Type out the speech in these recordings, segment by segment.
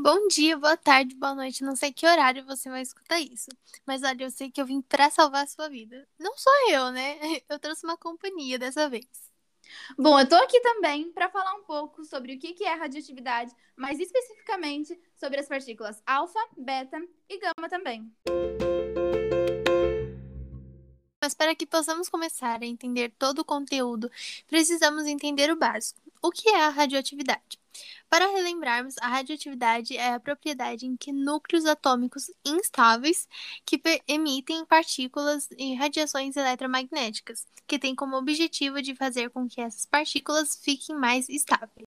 Bom dia, boa tarde, boa noite. Não sei que horário você vai escutar isso. Mas olha, eu sei que eu vim pra salvar a sua vida. Não sou eu, né? Eu trouxe uma companhia dessa vez. Bom, eu tô aqui também para falar um pouco sobre o que é radioatividade, mais especificamente sobre as partículas alfa, beta e gama também. Mas para que possamos começar a entender todo o conteúdo, precisamos entender o básico. O que é a radioatividade? Para relembrarmos, a radioatividade é a propriedade em que núcleos atômicos instáveis que emitem partículas e radiações eletromagnéticas, que têm como objetivo de fazer com que essas partículas fiquem mais estáveis.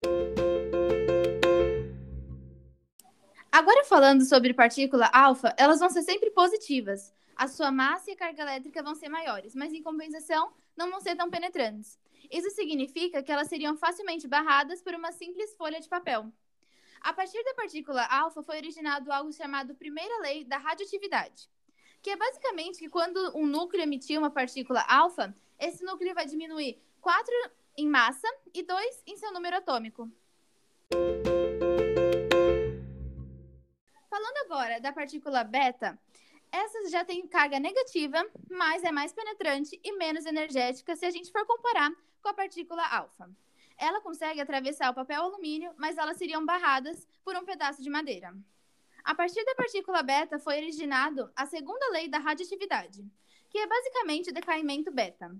Agora falando sobre partícula alfa, elas vão ser sempre positivas. A sua massa e a carga elétrica vão ser maiores, mas em compensação não vão ser tão penetrantes. Isso significa que elas seriam facilmente barradas por uma simples folha de papel. A partir da partícula alfa foi originado algo chamado primeira lei da radioatividade, que é basicamente que quando um núcleo emitir uma partícula alfa, esse núcleo vai diminuir 4 em massa e 2 em seu número atômico. Falando agora da partícula beta, essa já tem carga negativa, mas é mais penetrante e menos energética se a gente for comparar com a partícula alfa. Ela consegue atravessar o papel alumínio, mas elas seriam barradas por um pedaço de madeira. A partir da partícula beta foi originado a segunda lei da radioatividade, que é basicamente o decaimento beta.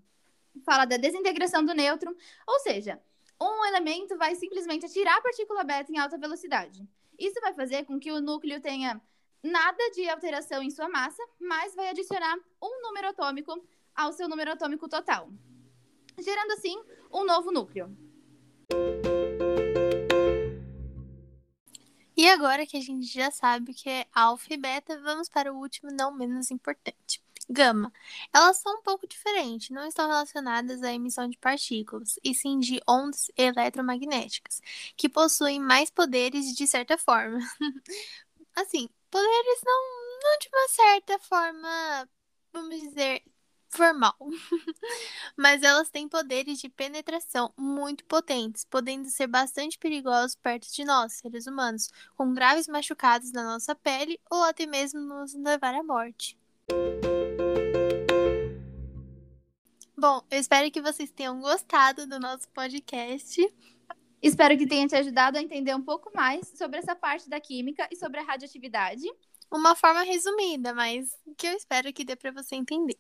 Fala da desintegração do nêutron, ou seja, um elemento vai simplesmente atirar a partícula beta em alta velocidade. Isso vai fazer com que o núcleo tenha nada de alteração em sua massa, mas vai adicionar um número atômico ao seu número atômico total gerando assim um novo núcleo. E agora que a gente já sabe o que é alfa e beta, vamos para o último, não menos importante. Gama. Elas são um pouco diferentes, não estão relacionadas à emissão de partículas, e sim de ondas eletromagnéticas, que possuem mais poderes de certa forma. assim, poderes não, não de uma certa forma, vamos dizer, formal. Mas elas têm poderes de penetração muito potentes, podendo ser bastante perigosos perto de nós, seres humanos, com graves machucados na nossa pele ou até mesmo nos levar à morte. Bom, eu espero que vocês tenham gostado do nosso podcast. Espero que tenha te ajudado a entender um pouco mais sobre essa parte da química e sobre a radioatividade. Uma forma resumida, mas que eu espero que dê para você entender.